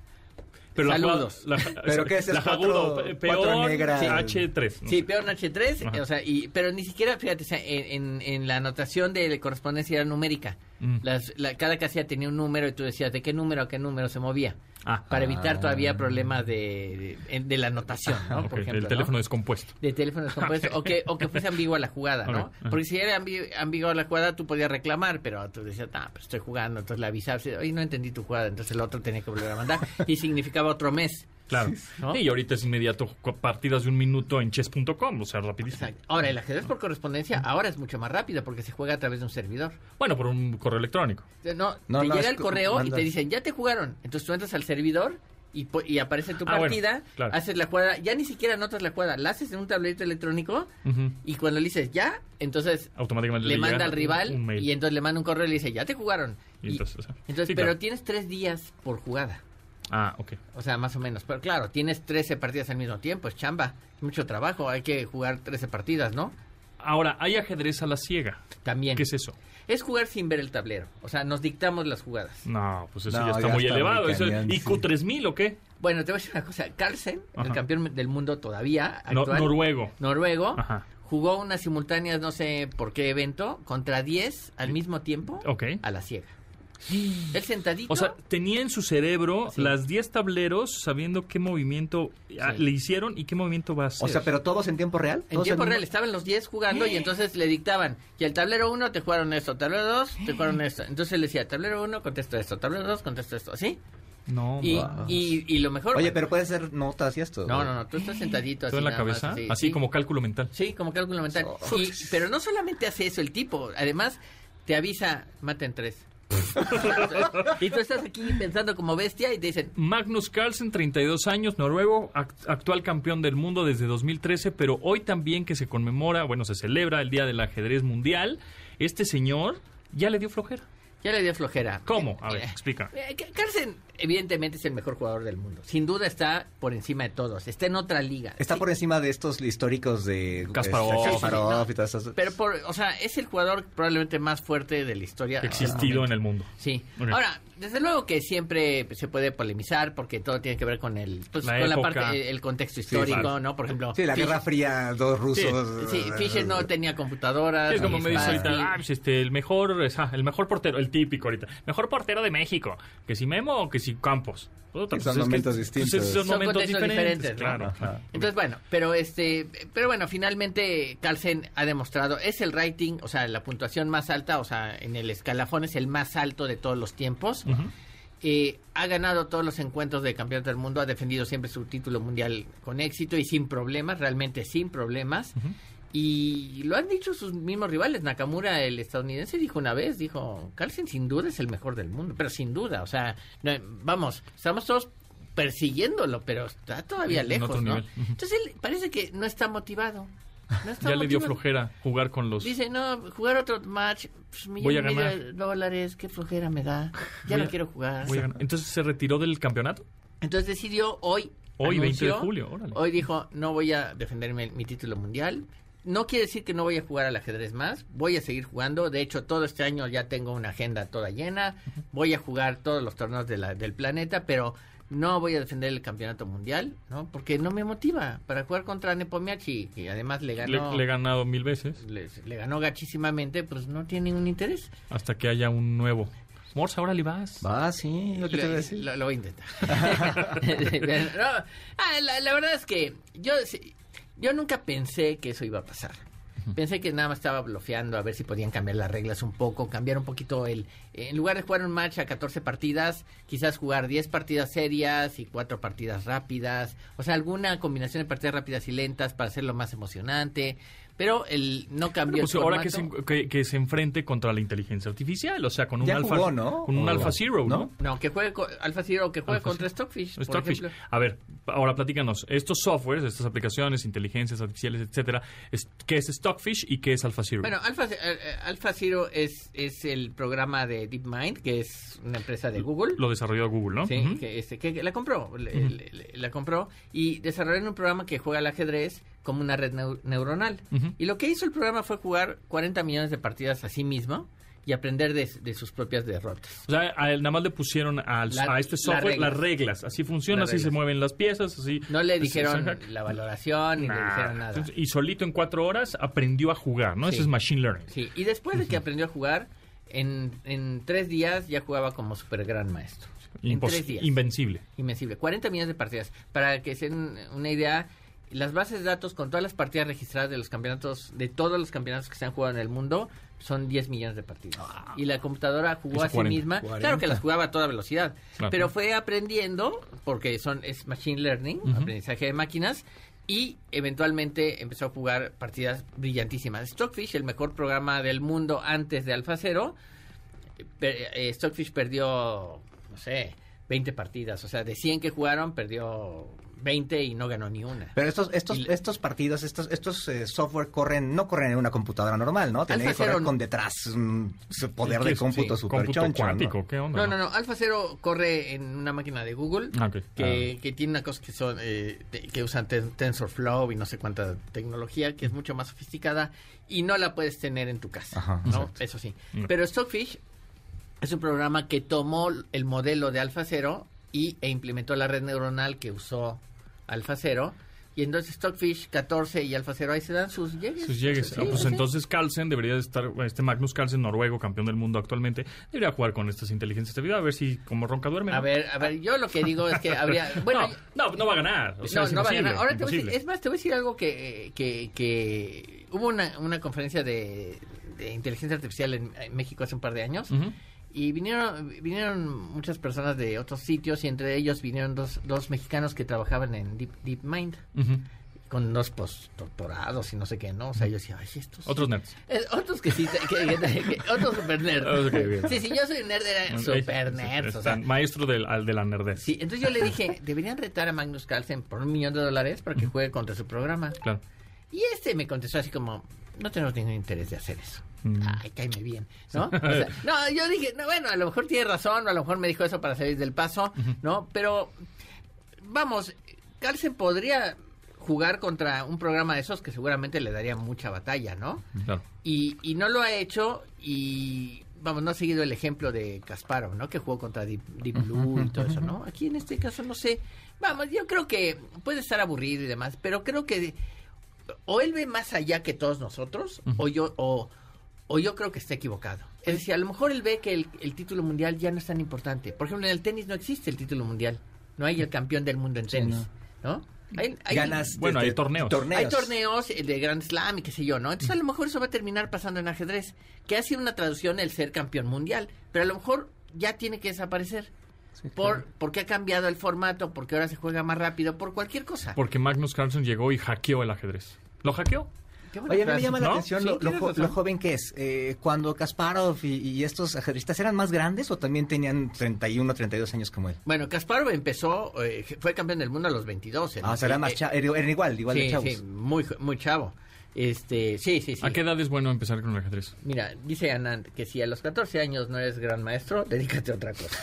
Pero la Saludos. la- ¿Pero qué es? Cuatro- jagudo, pe- cuatro peón, negras. sí, H3. ¿no? Sí, peor en H3, Ajá. o sea, y, pero ni siquiera, fíjate, o sea, en, en- en la anotación de correspondencia era numérica. Mm. Las, la- cada casilla tenía un número y tú decías de qué número a qué número se movía. Ah. para evitar Ah. todavía problemas de, de, de la anotación, ¿no? Ok, Por ejemplo, el ¿no? teléfono descompuesto. de teléfono descompuesto o que o que fuese ambigua la jugada, ¿no? Porque si era ambi- ambigua la jugada tú podías reclamar, pero tú decías, "Ah, pues estoy jugando", entonces le avisabas, "Oye, no entendí tu jugada", entonces el otro tenía que volver a mandar y significaba otro mes. Claro. ¿No? Y ahorita es inmediato partidas de un minuto en chess.com, o sea, rapidísimo. Exacto. Ahora, el ajedrez por correspondencia ahora es mucho más rápido porque se juega a través de un servidor. Bueno, por un correo electrónico. No, No, te no, llega el co- correo y te dicen, ya te jugaron. Entonces tú entras al servidor y, y aparece tu Ah, bueno, partida, claro. haces la jugada, ya ni siquiera anotas la jugada, la haces en un tablerito electrónico y cuando le dices ya, entonces Automáticamente le le manda al rival un y entonces le manda un correo y le dice, ya te jugaron. Y entonces, o sea, entonces, sí, pero claro. tienes tres días por jugada. Ah, ok. O sea, más o menos. Pero claro, tienes 13 partidas al mismo tiempo, es chamba. Es mucho trabajo, hay que jugar 13 partidas, ¿no? Ahora, hay ajedrez a la ciega. También. ¿Qué es eso? Es jugar sin ver el tablero. O sea, nos dictamos las jugadas. No, pues eso No, ya está ya muy está elevado. muy Eso- cañón, ¿Y sí. Q3000 o qué? Bueno, te voy a decir una cosa. Carlsen, el Ajá. campeón del mundo todavía, No- noruego. noruego, Ajá. jugó unas simultáneas, no sé por qué evento, contra 10 al mismo tiempo Ok. a la ciega. Él sentadito. O sea, tenía en su cerebro las 10 tableros sabiendo qué movimiento ah, Sí. le hicieron y qué movimiento va a hacer. O sea, pero todos en tiempo real. En ¿Todos tiempo al real, estaban los 10 jugando y entonces le dictaban, y el tablero 1 te jugaron esto, tablero 2 te jugaron esto. Entonces él decía, tablero 1 contesta esto, tablero 2 contesta esto, ¿sí? No, Y, y, y lo mejor... Oye, bueno, pero puede ser notas y esto. No, no, no, tú estás sentadito así todo en la nada más, cabeza, así, así sí. como cálculo mental. Sí, como cálculo mental. Y- pero no solamente hace eso el tipo, además te avisa, maten tres. Y tú estás aquí pensando como bestia y te dicen, Magnus Carlsen, 32 años, noruego, act- actual campeón del mundo desde 2013, pero hoy también que se conmemora, bueno, se celebra el Día del Ajedrez Mundial, este señor ya le dio flojera. Ya le dio flojera. ¿Cómo? A ver, Eh, explica. eh, Carlsen, evidentemente, es el mejor jugador del mundo. Sin duda está por encima de todos. Está en otra liga. Está Sí, por encima de estos históricos de Kasparov. este, Kasparov Sí, y todas esas. Pero, por, o sea, es el jugador probablemente más fuerte de la historia. Existido en el mundo. Sí. Ahora, desde luego que siempre se puede polemizar porque todo tiene que ver con el pues, La con la parte el contexto histórico, claro. ¿no? Por ejemplo, Sí, la Fischer- Guerra Fría, dos rusos. Sí, Fischer no tenía computadoras. Es como me dice ahorita, ah, pues este, el mejor, ah, el mejor portero, el típico ahorita, mejor portero de México, que si Memo o que si Campos. Puta, Sí, son es que- momentos pues, distintos. son, Son momentos diferentes, diferentes, ¿no? claro. Entonces, bueno, pero este, pero bueno, finalmente Carlsen ha demostrado, es el rating, o sea, la puntuación más alta, o sea, en el escalafón es el más alto de todos los tiempos. Eh, ha ganado todos los encuentros de campeonato del mundo, ha defendido siempre su título mundial con éxito y sin problemas, realmente sin problemas. Y lo han dicho sus mismos rivales. Nakamura, el estadounidense, dijo una vez, dijo, Carlsen sin duda es el mejor del mundo, pero sin duda, o sea, no, vamos, estamos todos persiguiéndolo, pero está todavía lejos. Entonces él parece que no está motivado. No está Ya le dio flojera jugar con los... Dice, no, jugar otro match, pues, millón Voy a ganar. de dólares, qué flojera me da. Ya no quiero jugar. voy a ganar. Entonces se retiró del campeonato. Entonces decidió hoy. Hoy, 20 de anunció, julio, órale. Hoy dijo: No voy a defenderme mi título mundial. No quiere decir que no voy a jugar al ajedrez más. Voy a seguir jugando. De hecho, todo este año ya tengo una agenda toda llena. Voy a jugar todos los torneos de la- del planeta, pero no voy a defender el campeonato mundial, ¿no? Porque no me motiva para jugar contra Nepomniachtchi, que además le ganó. le he ganado mil veces le, le ganó gachísimamente, pues no tiene ningún interés. hasta que haya un nuevo. Morse, ahora le vas. Va, sí, lo que te voy a decir. lo- lo voy a intentar. No, ah, la, la verdad es que yo, sí, yo nunca pensé que eso iba a pasar. Pensé que nada más estaba bloqueando a ver si podían cambiar las reglas un poco, cambiar un poquito el... En lugar de jugar un match a 14 partidas, quizás jugar 10 partidas serias y 4 partidas rápidas. O sea, alguna combinación de partidas rápidas y lentas para hacerlo más emocionante. Pero el no cambió Pues el ahora que se, que, que se enfrente contra la inteligencia artificial, o sea, con un Ya alfa, jugó, ¿no? con un alfa zero, ¿no? ¿no? No, que juegue co- Alpha Zero, que juegue Alpha contra Zero. Stockfish, por Stockfish. ejemplo. A ver, ahora platícanos. Estos softwares, estas aplicaciones, inteligencias artificiales, etcétera, es- ¿qué es Stockfish y qué es Alpha Zero? Bueno, Alpha, eh, eh, Alpha Zero es, es el programa de DeepMind, que es una empresa de Google. Lo desarrolló Google, ¿no? Sí, Ujú. que, este, que, que la compró, le- le- le- la compró y desarrollaron un programa que juega al ajedrez como una red neu- neuronal. Ujú. Y lo que hizo el programa fue jugar 40 millones de partidas a sí mismo y aprender de, de sus propias derrotas. O sea, a él nada más le pusieron al- La- a este software reglas. las reglas. Así funciona, así se mueven las piezas, así. No le dijeron la valoración ni le Nah. dijeron nada. Entonces, Y solito en cuatro horas aprendió a jugar, ¿no? Sí. Eso es machine learning. Sí, y después de que aprendió a jugar, en, en tres días ya jugaba como super gran maestro. En tres días. Invencible. Invencible. 40 millones de partidas. Para que se den una idea, las bases de datos con todas las partidas registradas de los campeonatos, de todos los campeonatos que se han jugado en el mundo, son 10 millones de partidas. y la computadora jugó a sí 40. misma. 40. Claro que las jugaba a toda velocidad. Claro. Pero fue aprendiendo, porque son es machine learning, aprendizaje de máquinas. Y eventualmente empezó a jugar partidas brillantísimas. Stockfish, el mejor programa del mundo antes de Alpha Zero, per- eh, Stockfish perdió, no sé, 20 partidas. O sea, de 100 que jugaron, perdió 20 y no ganó ni una. Pero estos estos Y- estos partidos, estos estos eh, software corren no corren en una computadora normal, ¿no? Tienen que Alpha correr Zero- con detrás un s- poder ¿Qué de cómputo Sí, super cómputo choncho, ¿no? cuántico, ¿qué onda? No, no, no. Alfa Cero corre en una máquina de Google Ah, que, que tiene una cosa que son eh, te- que usan ten- TensorFlow y no sé cuánta tecnología que es mucho más sofisticada y no la puedes tener en tu casa, Ajá. ¿no? Exacto. Eso sí. Mm. Pero Stockfish es un programa que tomó el modelo de Alfa Cero y e implementó la red neuronal que usó Alfa Cero y entonces Stockfish 14 y Alfa Cero ahí se dan sus llegues. Sus llegues. Sí, Ah, pues sí. entonces Carlsen debería de estar, este Magnus Carlsen, noruego, campeón del mundo actualmente, debería jugar con estas inteligencias de vida, a ver si como ronca duerme. ¿no? A ver, a ver, yo lo que digo es que habría bueno, no, no, no va a ganar. O sea, no, va a ganar. Ahora te voy a decir, es más, te voy a decir algo que, que, que hubo una, una conferencia de, de inteligencia artificial en, en México hace un par de años Ujú. Y vinieron vinieron muchas personas de otros sitios y entre ellos vinieron dos, dos mexicanos que trabajaban en Deep, DeepMind Ujú. con dos postdoctorados y no sé qué, ¿no? O sea, yo decía, ay, estos... Otros nerds. Eh, otros que sí, que, que- que- otros super nerds. Sí, sí, yo soy nerd, era super nerd. o sea, maestro del, al de la nerdez. Sí, entonces yo le dije, deberían retar a Magnus Carlsen por un millón de dólares para que juegue contra su programa. Claro. Y este me contestó así como, no tenemos ningún interés de hacer eso. Mm. Ay, cáeme bien, ¿no? O sea, no, yo dije, no, bueno, a lo mejor tiene razón, o a lo mejor me dijo eso para salir del paso, ¿no? Pero, vamos, Carlsen podría jugar contra un programa de esos que seguramente le daría mucha batalla, ¿no? Claro. Y, y no lo ha hecho y, vamos, no ha seguido el ejemplo de Kasparov, ¿no? Que jugó contra Deep, Deep Blue y todo eso, ¿no? Aquí en este caso no sé. Vamos, yo creo que puede estar aburrido y demás, pero creo que o él ve más allá que todos nosotros o yo o, o yo creo que está equivocado. Es decir, a lo mejor él ve que el, el título mundial ya no es tan importante. Por ejemplo, en el tenis no existe el título mundial. No hay el campeón del mundo en tenis, ¿no? Hay- hay- Ganas Bueno, este, hay torneos. hay torneos eh, de Grand Slam y qué sé yo, ¿no? Entonces a lo mejor eso va a terminar pasando en ajedrez, que ha sido una traducción el ser campeón mundial, pero a lo mejor ya tiene que desaparecer. Por, porque ha cambiado el formato, porque ahora se juega más rápido, por cualquier cosa. Porque Magnus Carlsen llegó y hackeó el ajedrez. ¿Lo hackeó? Oye, a mí me llama la atención Sí, lo, lo tienes jo- razón. lo joven que es. Eh, cuando Kasparov y, y estos ajedristas eran más grandes o también tenían 31, 32 años como él. Bueno, Kasparov empezó, eh, fue campeón del mundo a los 22. en- Ah, o sea, más eh, cha- eran igual, igual de chavos. sí, muy, muy chavo. Este, sí, sí, sí. ¿A qué edad es bueno empezar con el ajedrez? Mira, dice Anand que si a los 14 años no eres gran maestro, dedícate a otra cosa.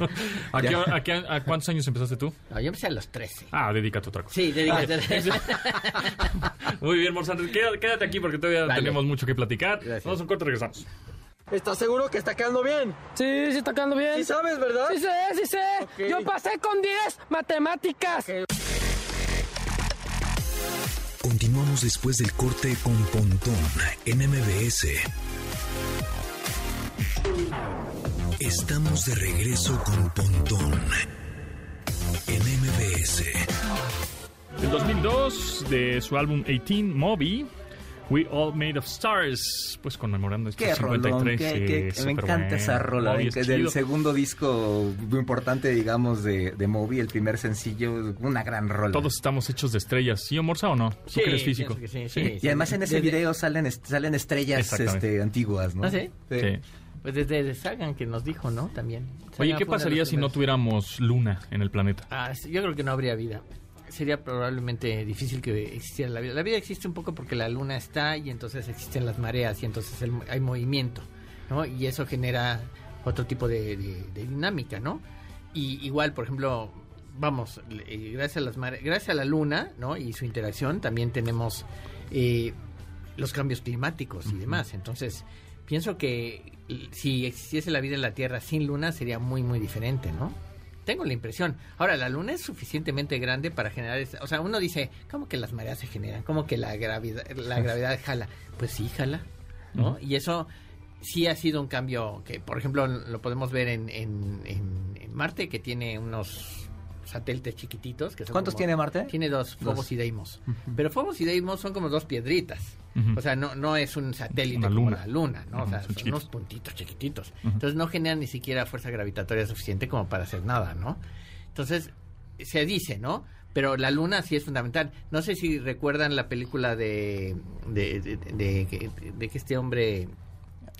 ¿A, qué- a qué- a cuántos años empezaste tú? No, yo empecé a los 13. Ah, dedícate a otra cosa. Sí, dedícate. Muy bien, Morsante. Quédate, quédate aquí porque todavía Vale. tenemos mucho que platicar. Gracias. Vamos a un corte y regresamos. ¿Estás seguro que está quedando bien? Sí, sí está quedando bien. ¿Sí sabes, verdad? Sí sé, sí sé. Yo pasé con 10 matemáticas. Después del corte con Pontón en MBS. Estamos de regreso con Pontón en MBS. Del 2002, de su álbum 18, Moby, We All Made of Stars, pues conmemorando estos Qué 53. rolón, qué- sí, qué- me encanta bueno. esa rola, Moby eh, es del chido. segundo disco muy importante, digamos, de, de Moby, el primer sencillo, una gran rola. Todos estamos hechos de estrellas. ¿Sí, Morsa o no? Tú Sí, que eres físico. que sí, sí, y además en ese Desde- video salen, est- salen estrellas este, antiguas, ¿no? ¿Ah, sí? Sí. Pues desde de Sagan que nos dijo, ¿no? También. Oye, Sagan ¿qué uno de pasaría si no tuviéramos luna en el planeta? Ah, sí, yo creo que no habría vida. Sería probablemente difícil que existiera la vida. La vida existe un poco porque la luna está y entonces existen las mareas y entonces el- hay movimiento, ¿no? Y eso genera otro tipo de, de- de dinámica, ¿no? Y igual, por ejemplo, vamos, eh, gracias a las mare- gracias a la luna, ¿no? Y su interacción también tenemos eh, los cambios climáticos y demás. Entonces, pienso que si existiese la vida en la Tierra sin luna sería muy muy diferente, ¿no? Tengo la impresión. Ahora, la luna es suficientemente grande para generar... esa- o sea, uno dice, ¿cómo que las mareas se generan? ¿Cómo que la gravedad, la gravedad jala? Pues sí, jala, ¿no? Y eso sí ha sido un cambio que, por ejemplo, lo podemos ver en, en, en- en Marte, que tiene unos satélites chiquititos. Que son ¿Cuántos como- tiene Marte? Tiene dos, Phobos Dos. y Deimos. Pero Phobos y Deimos son como dos piedritas. O sea, no, no es un satélite Una como luna. la luna, ¿no? O sea, son unos puntitos chiquititos. Entonces no generan ni siquiera fuerza gravitatoria suficiente como para hacer nada, ¿no? Entonces, se dice, ¿no? Pero la luna sí es fundamental. No sé si recuerdan la película de, de, de, de que- de que este hombre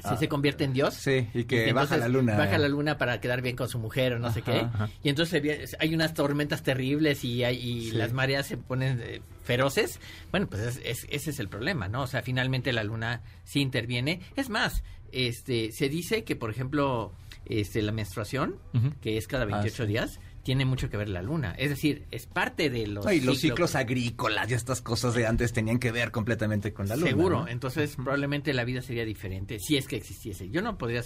se, se convierte en Dios. Sí, y que Y baja la luna. Baja la luna para quedar bien con su mujer o no sé qué. ajá. Y entonces hay unas tormentas terribles y, hay- y Sí. las mareas se ponen eh, feroces. Bueno, pues es- es- ese es el problema, ¿no? O sea, finalmente la luna sí interviene. Es más, este se dice que, por ejemplo, este la menstruación, que es cada Ah, 28 sí. días, tiene mucho que ver la luna. Es decir, es parte de los, No, y los ciclos. ciclos agrícolas y estas cosas de antes tenían que ver completamente con la luna. Seguro, ¿no? entonces probablemente la vida sería diferente si es que existiese. Yo no podría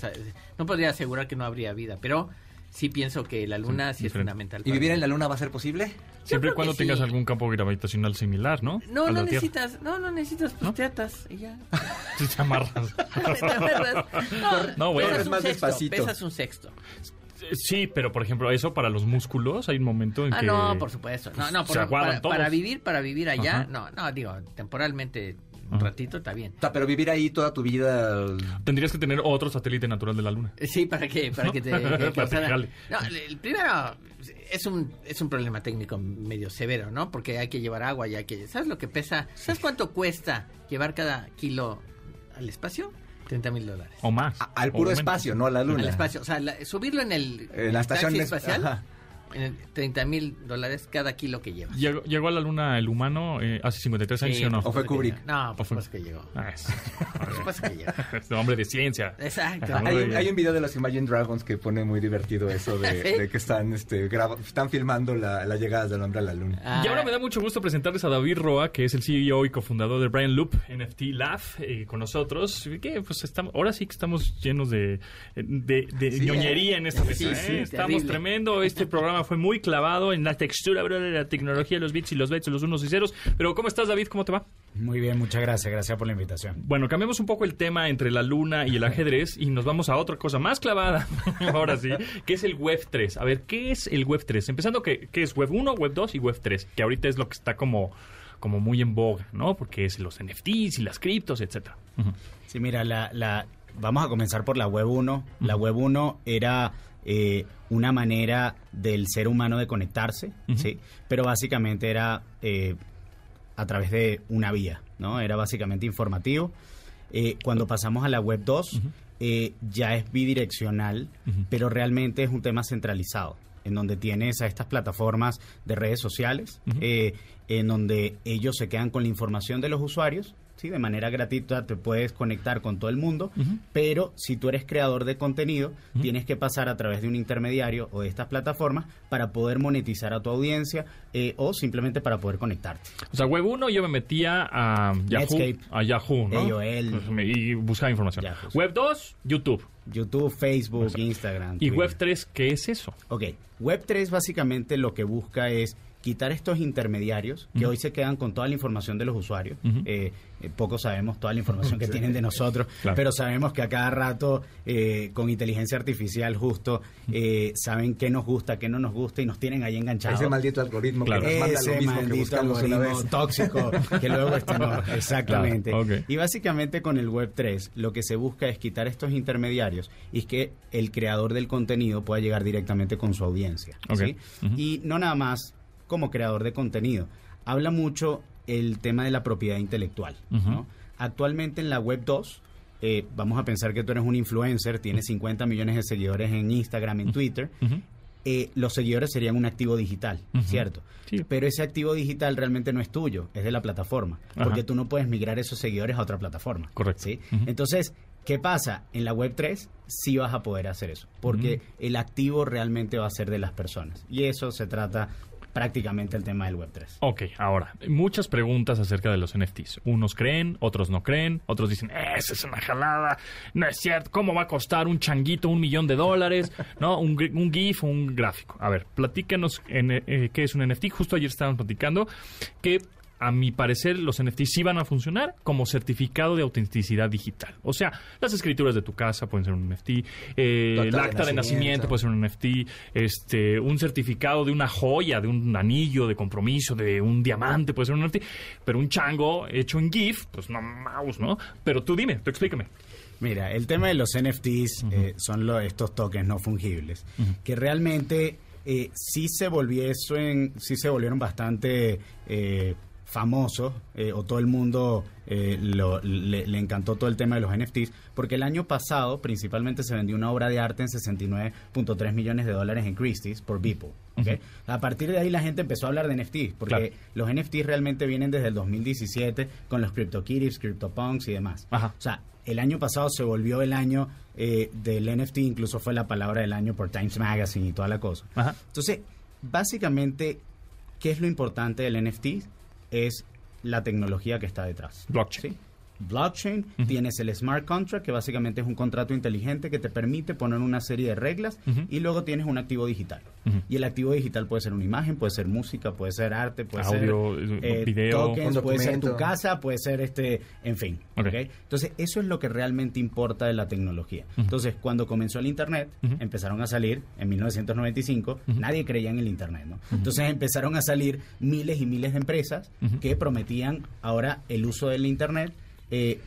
no podría asegurar que no habría vida, pero sí pienso que la luna sí, es fundamental. ¿Y vivir en la luna va a ser posible? Siempre y cuando tengas sí. algún campo gravitacional similar, ¿no? No, no Tierra. necesitas, no, no necesitas, pues te atas y ya. Te amarras. Te amarras. No, No, bueno. pesas un más sexto, despacito. pesas un sexto. Sí, pero por ejemplo, eso para los músculos, hay un momento en Ah, que... no, por supuesto. No, no, se por- para, todos. para vivir, para vivir allá, Ajá. no, no, digo, temporalmente un Ajá. ratito está bien. O sea, pero vivir ahí toda tu vida... Tendrías que tener otro satélite natural de la Luna. Sí, para que, para que te que. No, el, el primero es un es un problema técnico medio severo, ¿no? Porque hay que llevar agua y hay que ¿sabes lo que pesa? ¿Sabes cuánto cuesta llevar cada kilo al espacio? 30 mil dólares. O más. a- al puro espacio, no a la luna. Al espacio, o sea, la- subirlo en el, En la estación espacial, ajá. En el 30 mil dólares cada kilo que llevas. Llegó, llegó a la Luna el humano eh, hace 53 años, ¿sí, o no? O fue Kubrick. No, fue- supuesto que llegó. Ah, es- supuesto que llegó. es hombre de ciencia. Exacto. Hay un, hay video de los Imagine Dragons que pone muy divertido eso de, ¿Sí? de que están este están filmando la, la llegada del hombre a la luna. Ah, Y ahora me da mucho gusto presentarles a David Roa, que es el CEO y cofundador de Brian Loop NFT Lab, eh, con nosotros. Que pues estamos, ahora sí que estamos llenos de, de, de Sí, ñoñería en esta Sí, mesa. sí, ¿eh? estamos terrible. tremendo. Este programa fue muy clavado en la textura, bro, de la tecnología, los bits y los bytes, los unos y ceros. Pero ¿cómo estás, David? ¿Cómo te va? Muy bien, muchas gracias. Gracias por la invitación. Bueno, cambiamos un poco el tema entre la luna y el ajedrez y nos vamos a otra cosa más clavada, ahora sí, que es el Web 3. A ver, ¿qué es el Web 3? Empezando, ¿qué, qué es Web 1, Web 2 y Web 3? Que ahorita es lo que está como, como muy en boga, ¿no? Porque es los NFTs y las criptos, etcétera. Sí, mira, la, la, vamos a comenzar por la Web 1. La Web 1 era eh, una manera del ser humano de conectarse. ¿sí? Pero básicamente era eh, a través de una vía, ¿no? Era básicamente informativo. Eh, cuando pasamos a la Web 2, eh, ya es bidireccional, pero realmente es un tema centralizado, en donde tienes a estas plataformas de redes sociales, eh, en donde ellos se quedan con la información de los usuarios, ¿sí? de manera gratuita te puedes conectar con todo el mundo, pero si tú eres creador de contenido, tienes que pasar a través de un intermediario o de estas plataformas para poder monetizar a tu audiencia eh, o simplemente para poder conectarte. O sea, Web 1 yo me metía a Yahoo, Netscape. a Yahoo, ¿no? AOL. Pues y buscaba información. Yahoo. Web 2, YouTube. YouTube, Facebook, Instagram. Y. Web 3, ¿qué es eso? Ok, Web3 básicamente lo que busca es quitar estos intermediarios que hoy se quedan con toda la información de los usuarios. Ujú. Eh, eh, poco sabemos toda la información que Sí. tienen de nosotros, Claro. pero sabemos que a cada rato eh, con inteligencia artificial justo eh, saben qué nos gusta, qué no nos gusta y nos tienen ahí enganchados. Ese maldito algoritmo Claro. que nos manda Ese lo mismo que maldito una algoritmo vez. tóxico que luego este no, exactamente. Claro. Y básicamente con el Web 3 lo que se busca es quitar estos intermediarios y que el creador del contenido pueda llegar directamente con su audiencia. Y no nada más como creador de contenido. Habla mucho el tema de la propiedad intelectual. Actualmente en la Web 2 eh, vamos a pensar que tú eres un influencer, tienes 50 millones de seguidores en Instagram, en Twitter, eh, los seguidores serían un activo digital. ¿cierto? Sí. Pero ese activo digital realmente no es tuyo, es de la plataforma, Ajá. porque tú no puedes migrar esos seguidores a otra plataforma. Correcto. ¿sí? Entonces, ¿qué pasa? En la Web 3 sí vas a poder hacer eso, porque el activo realmente va a ser de las personas. Y eso se trata prácticamente el tema del Web 3. Ok, ahora, muchas preguntas acerca de los NFTs. Unos creen, otros no creen, otros dicen, esa es una jalada, no es cierto, ¿cómo va a costar un changuito un millón de dólares? ¿No? Un, GIF un gráfico. A ver, platícanos en, eh, qué es un NFT. Justo ayer estábamos platicando que a mi parecer los NFTs sí van a funcionar como certificado de autenticidad digital. O sea, las escrituras de tu casa pueden ser un NFT, eh, acta el de acta de nacimiento puede ser un NFT, este, un certificado de una joya, de un anillo de compromiso, de un diamante, puede ser un NFT, pero un chango hecho en GIF, pues no mouse, ¿no? Pero tú dime, tú explícame. Mira, el tema de los NFTs eh, son lo- estos tokens no fungibles, que realmente eh, sí se volviesen, sí se volvieron bastante eh, famosos eh, o todo el mundo eh, lo- le, le encantó todo el tema de los NFTs, porque el año pasado principalmente se vendió una obra de arte en 69.3 millones de dólares en Christie's por Beeple. A partir de ahí la gente empezó a hablar de NFTs, porque Claro. los NFTs realmente vienen desde el 2017 con los CryptoKitties, CryptoPunks y demás. Ajá. O sea, el año pasado se volvió el año eh, del NFT, incluso fue la palabra del año por Times Magazine y toda la cosa. Ajá. Entonces, básicamente, ¿qué es lo importante del NFT? Es la tecnología que está detrás. Blockchain. ¿sí? Blockchain, tienes el smart contract, que básicamente es un contrato inteligente que te permite poner una serie de reglas y luego tienes un activo digital. Y el activo digital puede ser una imagen, puede ser música, puede ser arte, puede Audio, ser eh, video. tokens, puede ser tu casa, puede ser este, en fin. Ok. ¿ok? Entonces, eso es lo que realmente importa de la tecnología. Entonces, cuando comenzó el Internet, empezaron a salir, en 1995, nadie creía en el Internet, ¿no? Entonces empezaron a salir miles y miles de empresas que prometían ahora el uso del Internet eh,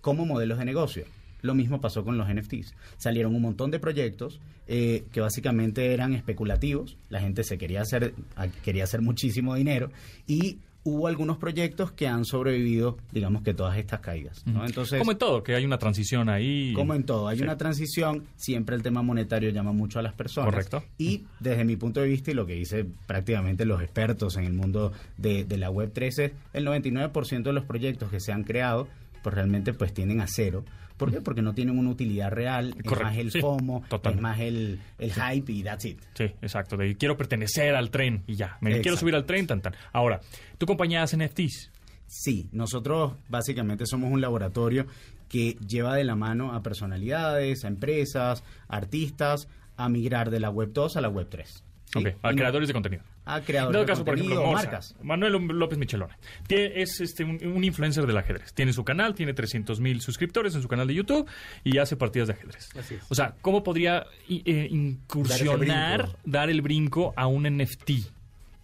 como modelos de negocio. Lo mismo pasó con los NFTs. Salieron un montón de proyectos eh, que básicamente eran especulativos. La gente se quería hacer, quería hacer muchísimo dinero y hubo algunos proyectos que han sobrevivido, digamos que todas estas caídas. ¿no? Entonces, Como en todo, que hay una transición ahí. como en todo, hay Sí. una transición, siempre el tema monetario llama mucho a las personas. Correcto. Y desde mi punto de vista y lo que dice prácticamente los expertos en el mundo de, de la web 13, el 99% de los proyectos que se han creado, pues realmente pues tienden a cero. ¿Por qué? Porque no tienen una utilidad real, es más el sí, FOMO, totalmente. es más el, el hype y that's it. Sí, exacto. De quiero pertenecer al tren y ya. Me quiero subir al tren, tan, tan. Ahora, ¿tu compañía hace NFTs? Sí, nosotros básicamente somos un laboratorio que lleva de la mano a personalidades, a empresas, artistas, a migrar de la web 2 a la web 3. ¿sí? Ok, a Y no- creadores de contenido. A En creadores todo caso, por ejemplo, marcas. Manuel López Michelone. Tie- es este, un, un influencer del ajedrez. Tiene su canal, tiene 300 mil suscriptores en su canal de YouTube y hace partidas de ajedrez. Así es. O sea, ¿cómo podría eh, incursionar, dar el brinco a un NFT?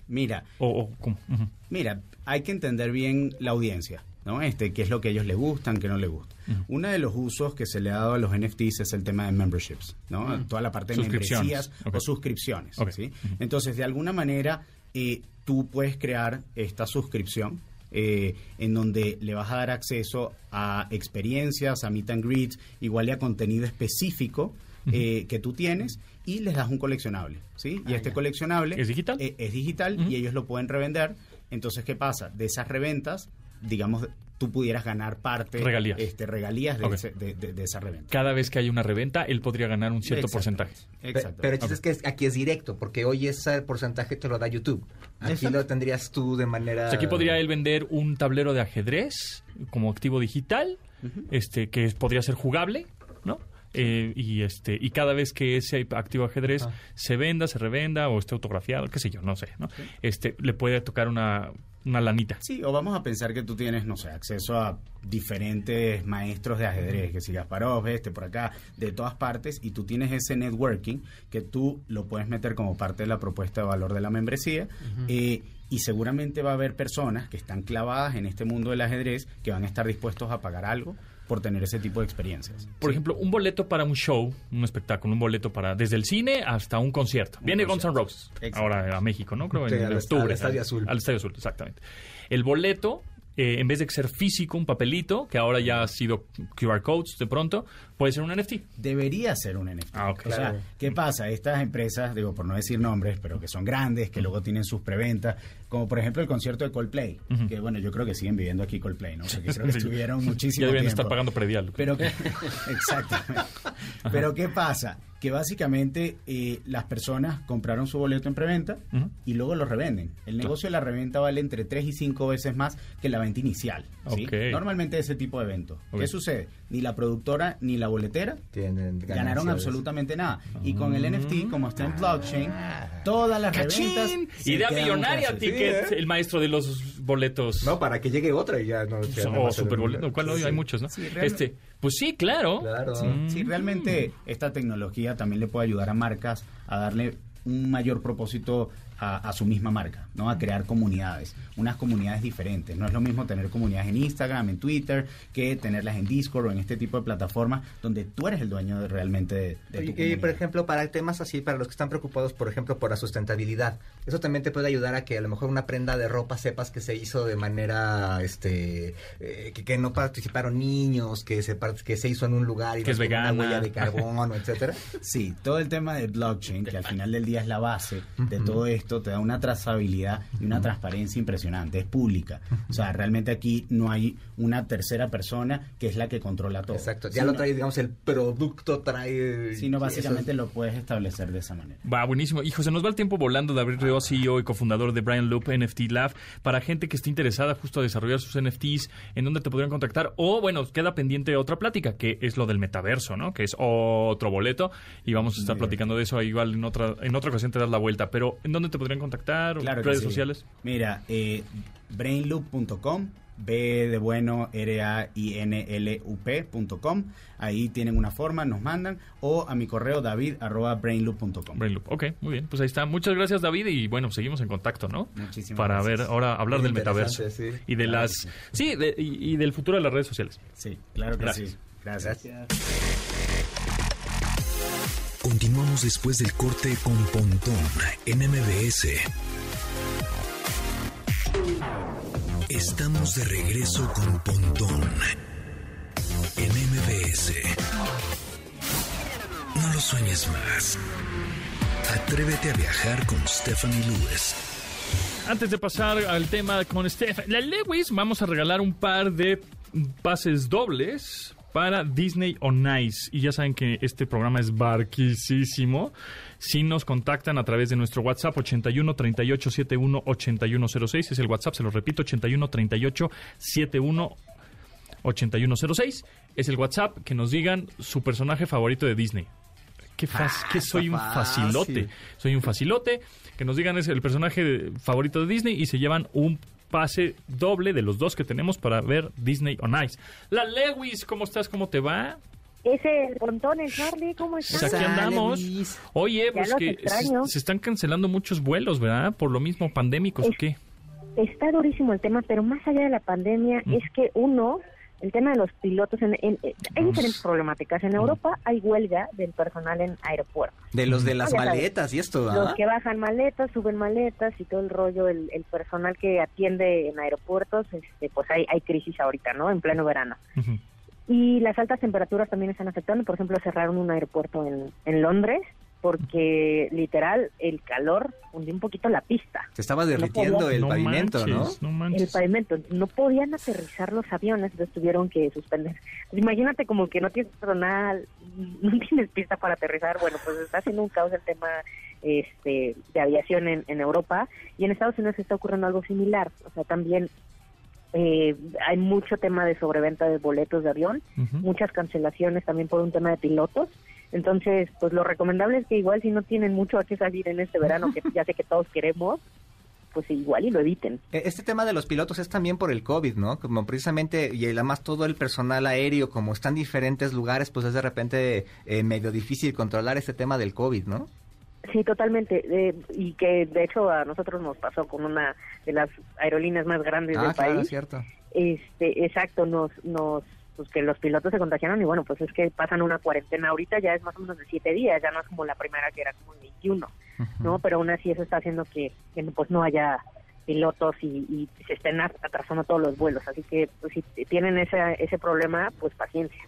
Mira, O, o ¿cómo? Mira, hay que entender bien la audiencia, ¿no? Este, qué es lo que a ellos les gustan, qué no les gusta. Uno de los usos que se le ha dado a los NFTs es el tema de memberships, ¿no? Toda la parte de membresías Ok. o suscripciones. Entonces, de alguna manera, eh, tú puedes crear esta suscripción eh, en donde le vas a dar acceso a experiencias, a meet and greets, igual y a contenido específico eh, que tú tienes y les das un coleccionable, ¿sí? Y este coleccionable ¿Es digital? es digital y ellos lo pueden revender. Entonces, ¿qué pasa? De esas reventas, digamos, tú pudieras ganar parte, Regalías. este, regalías de, ese- de- de- de esa reventa. Cada vez que hay una reventa, él podría ganar un cierto porcentaje. Exacto. Pero el chiste es que aquí es directo, porque hoy ese porcentaje te lo da YouTube. Aquí Exacto. lo tendrías tú de manera... O sea, aquí podría él vender un tablero de ajedrez como activo digital, este que podría ser jugable, ¿no? Eh, y este y cada vez que ese activo de ajedrez Ah. se venda, se revenda o esté autografiado, qué sé yo, no sé, ¿no? Este le puede tocar una, una lanita. Sí, o vamos a pensar que tú tienes, no sé, acceso a diferentes maestros de ajedrez, que si Gasparov, este, por acá, de todas partes, y tú tienes ese networking que tú lo puedes meter como parte de la propuesta de valor de la membresía, eh, y seguramente va a haber personas que están clavadas en este mundo del ajedrez que van a estar dispuestos a pagar algo por tener ese tipo de experiencias. Por Sí. ejemplo, un boleto para un show, un espectáculo, un boleto para desde el cine hasta un concierto. Un Viene Guns N'. Roses ahora a México, ¿no? Creo Sí, en al- octubre. al Estadio Azul. Al Estadio Azul, exactamente. El boleto, eh, en vez de ser físico, un papelito, que ahora ya ha sido QR codes de pronto, puede ser un NFT. debería ser un NFT. Ah, ok. O sea, Claro. ¿qué pasa? Estas empresas, digo, por no decir nombres, pero que son grandes, que luego tienen sus preventas, como por ejemplo el concierto de Coldplay, que bueno, yo creo que siguen viviendo aquí Coldplay, ¿no? Porque creo que Sí. estuvieron muchísimo Ya tiempo. estar pagando predial. Pero que, exactamente. Pero ¿qué pasa? Que básicamente eh, las personas compraron su boleto en preventa y luego lo revenden. El negocio de la reventa vale entre 3 y 5 veces más que la venta inicial. ¿sí? Ok. Normalmente ese tipo de eventos. ¿Qué sucede? Ni la productora ni la boletera Tienen ganaron. Mm. absolutamente nada. Y con el NFT, como está en blockchain, todas las reventas... ¡Cachín! se Idea quedan millonaria, Ticket, Sí, ¿eh? el maestro de los boletos. No, para que llegue otra y ya no... ya no va o a ser super un- boleto, ¿cuál hoy? sí. hay muchos, ¿no? Sí, realmente. este, pues sí, claro. Claro. Sí, sí, realmente esta tecnología también le puede ayudar a marcas a darle un mayor propósito a, a su misma marca, ¿no? A crear comunidades, unas comunidades diferentes. No es lo mismo tener comunidades en Instagram, en Twitter, que tenerlas en Discord o en este tipo de plataformas donde tú eres el dueño de, realmente de, de tu Y, por ejemplo, para temas así, para los que están preocupados, por ejemplo, por la sustentabilidad, eso también te puede ayudar a que a lo mejor una prenda de ropa sepas que se hizo de manera, este, eh, que, que no participaron niños, que se que se hizo en un lugar y Que es no vegana. una huella de carbono, etcétera. Sí, todo el tema de blockchain, que al final del día es la base de todo esto, te da una trazabilidad y una transparencia impresionante, es pública. O sea, realmente aquí no hay una tercera persona que es la que controla todo. Exacto. Ya Sino- lo trae, digamos, el producto trae. Sino básicamente lo puedes establecer de esa manera. Va, buenísimo. Hijo, se nos va el tiempo volando. David Reo, CEO y cofundador de Brian Loop NFT Lab. Para gente que esté interesada justo a desarrollar sus NFTs, ¿en dónde te podrían contactar? O, bueno, queda pendiente otra plática, que es lo del metaverso, ¿no? Que es otro boleto. Y vamos a estar Muy platicando de eso. Igual en otra, en otra ocasión te das la vuelta. Pero, ¿en dónde te podrían contactar? Claro ¿Redes sí. sociales? Mira, eh, brainloop.com, B de bueno, R-A-I-N-L-U-P.com. Ahí tienen una forma, nos mandan. O a mi correo david arroba brainloop.com. Brain Loop. Ok, muy bien. Pues ahí está. Muchas gracias, David. Y bueno, seguimos en contacto, ¿no? Muchísimas Para gracias. ver, ahora hablar Muy del metaverso. sí. Y de Claro las. sí. Sí, de- y, y del futuro de las redes sociales. Sí, claro que Gracias. sí. Gracias. Continuamos después del corte con Pontón en MBS. Estamos de regreso con Pontón en MBS. No lo sueñes más. Atrévete a viajar con Stephanie Lewis. Antes de pasar al tema con Steph, la Lewis, vamos a regalar un par de pases dobles para Disney on Ice. Y ya saben que este programa es barquisísimo. Si nos contactan a través de nuestro WhatsApp 81 38 71 8106, es el WhatsApp, se lo repito, 81 38 71 8106. Es el WhatsApp que nos digan su personaje favorito de Disney. Qué fas- que soy un fácil. facilote. Soy un facilote. Que nos digan es el personaje favorito de Disney y se llevan un pase doble de los dos que tenemos para ver Disney on Ice. La Lewis, ¿cómo estás? ¿Cómo te va? Ese montón, el Charlie, ¿cómo Pues estás? aquí andamos. Oye, pues que se, están cancelando muchos vuelos, ¿verdad? Por lo mismo, pandémicos o qué. Está durísimo el tema, pero más allá de la pandemia, Mm. es que uno, el tema de los pilotos, en, en- eh, hay diferentes problemáticas. En Europa hay huelga del personal en aeropuertos. De los de las Ah, maletas y esto, Los que bajan maletas, suben maletas y todo el rollo, el, el personal que atiende en aeropuertos, este, pues hay, hay crisis ahorita, ¿no? En pleno verano. Y las altas temperaturas también están afectando. Por ejemplo, cerraron un aeropuerto en, en Londres porque literal el calor hundió un poquito la pista. Se estaba derritiendo el No pavimento, ¿no? manches, no El manches. pavimento, no podían aterrizar los aviones, entonces tuvieron que suspender. Pues imagínate como que no tienes personal, no tienes pista para aterrizar. Bueno, pues está haciendo un caos el tema este, de aviación en, en Europa y en Estados Unidos está ocurriendo algo similar. O sea, también eh, hay mucho tema de sobreventa de boletos de avión, muchas cancelaciones también por un tema de pilotos. Entonces, pues lo recomendable es que igual si no tienen mucho a qué salir en este verano, que ya sé que todos queremos, pues igual y lo eviten. Eh, Este tema de los pilotos es también por el COVID, ¿no? Como precisamente, y además todo el personal aéreo, como está en diferentes lugares, pues es de repente eh, medio difícil controlar este tema del COVID, ¿no? Sí, totalmente. eh, y que de hecho a nosotros nos pasó con una de las aerolíneas más grandes Ah, del claro, país. es cierto. Este, exacto, nos, nos, pues que los pilotos se contagiaron y bueno, pues es que pasan una cuarentena ahorita ya es más o menos de siete días, ya no es como la primera que era como el 21, ¿no? Pero aún así eso está haciendo que, que, pues no haya pilotos y, y se estén at- atrasando todos los vuelos, así que pues, si tienen ese, ese problema, pues paciencia.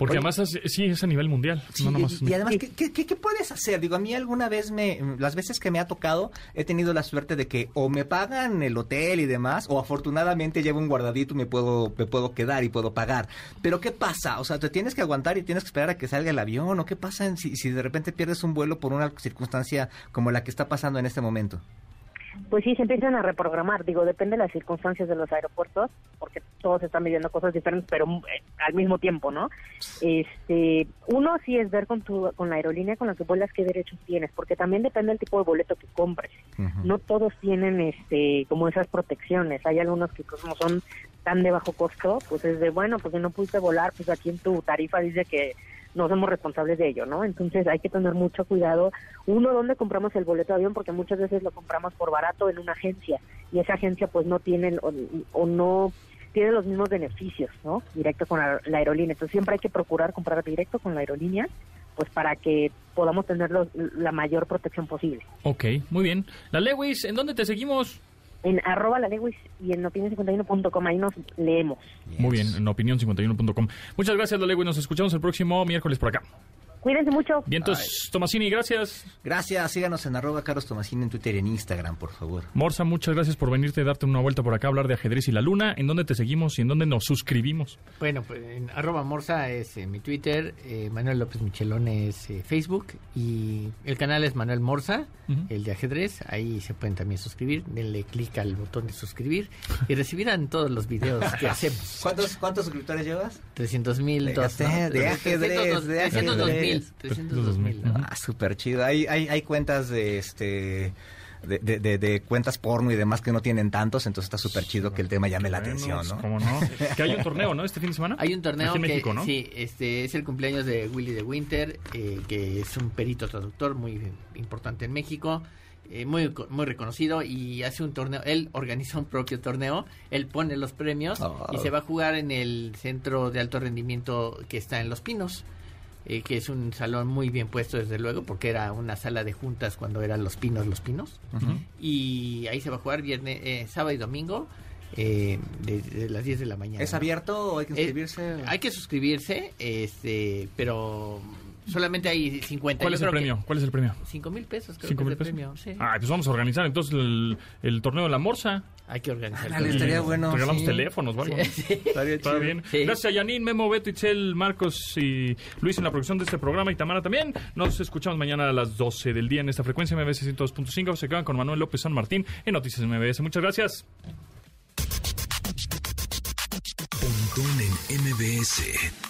Porque Oye. además es- sí es a nivel mundial. Sí, no nomás y, y además. ¿qué, qué, qué- puedes hacer? Digo, a mí alguna vez me, las veces que me ha tocado, he tenido la suerte de que o me pagan el hotel y demás, o afortunadamente llevo un guardadito y me puedo, me puedo quedar y puedo pagar. Pero ¿qué pasa? O sea, te tienes que aguantar y tienes que esperar a que salga el avión, o qué pasa en si, si de repente pierdes un vuelo por una circunstancia como la que está pasando en este momento. Pues sí, se empiezan a reprogramar. Digo, depende de las circunstancias de los aeropuertos, porque todos están viviendo cosas diferentes, pero eh, al mismo tiempo, ¿no? Este, uno sí es ver con tu, con la aerolínea con la que vuelas qué derechos tienes, porque también depende del tipo de boleto que compres. No todos tienen, este, como esas protecciones. Hay algunos que como son tan de bajo costo, pues es de bueno, porque no pudiste volar, pues aquí en tu tarifa dice que no somos responsables de ello, ¿no? Entonces hay que tener mucho cuidado. Uno, dónde compramos el boleto de avión, porque muchas veces lo compramos por barato en una agencia y esa agencia pues no tiene o, o no tiene los mismos beneficios, ¿no? Directo con la, aerolínea. Entonces siempre hay que procurar comprar directo con la aerolínea pues para que podamos tener la mayor protección posible. Ok, muy bien. La Lewis, ¿en dónde te seguimos? En arroba la Lewis y en opinión51.com ahí nos leemos. Muy bien, en opinión51.com. Muchas gracias, la Lewis. Nos escuchamos el próximo miércoles por acá. Cuídense mucho. Vientos, Tomasini, gracias. Gracias, síganos en arroba Carlos Tomasini en Twitter y en Instagram, por favor. Morsa, muchas gracias por venirte y darte una vuelta por acá a hablar de ajedrez y la luna. ¿En dónde te seguimos y en dónde nos suscribimos? Bueno, pues en arroba morsa es eh, mi Twitter, eh, Manuel López Michelón es eh, Facebook y el canal es Manuel Morsa, el de ajedrez. Ahí se pueden también suscribir. Denle clic al botón de suscribir y recibirán todos los videos que hacemos. ¿Cuántos, cuántos suscriptores llevas? 300 mil, De ajedrez, de ajedrez, de 302 mil. Ajedrez. 302 mil. ¿no? Ah, súper chido. Hay, hay, hay cuentas de este... De, de, de- de cuentas porno y demás que no tienen tantos, entonces está súper chido que el tema llame la atención, ¿no? ¿Cómo no? que hay un torneo, ¿no? Este fin de semana. Hay un torneo Aquí en que México, ¿no? sí, este es el cumpleaños de Willy de Winter, eh, que es un perito traductor muy importante en México, eh, muy muy reconocido y hace un torneo. Él organiza un propio torneo, él pone los premios Oh. y se va a jugar en el centro de alto rendimiento que está en Los Pinos. Eh, que es un salón muy bien puesto desde luego porque era una sala de juntas cuando eran los pinos los pinos. Y ahí se va a jugar viernes eh, sábado y domingo eh, de, de las 10 de la mañana. ¿Es abierto o hay que Eh, inscribirse? hay que suscribirse, este, pero solamente hay 50. ¿Cuál Yo es el premio? ¿Cuál es el premio? 5 mil pesos, creo ¿Cinco que mil es el pesos? premio. Sí. Ah, pues vamos a organizar entonces el, el torneo de la morsa. Hay que organizar. Estaría bueno. Regalamos sí. teléfonos o algo. ¿no? Sí, sí. Estaría Está chido. bien. Sí. Gracias a Yanin, Memo, Beto, Itzel, Marcos y Luis en la producción de este programa y Tamara también. Nos escuchamos mañana a las 12 del día en esta frecuencia MBS 102.5. Se quedan con Manuel López San Martín en Noticias MBS. Muchas gracias. Pontón en MBS.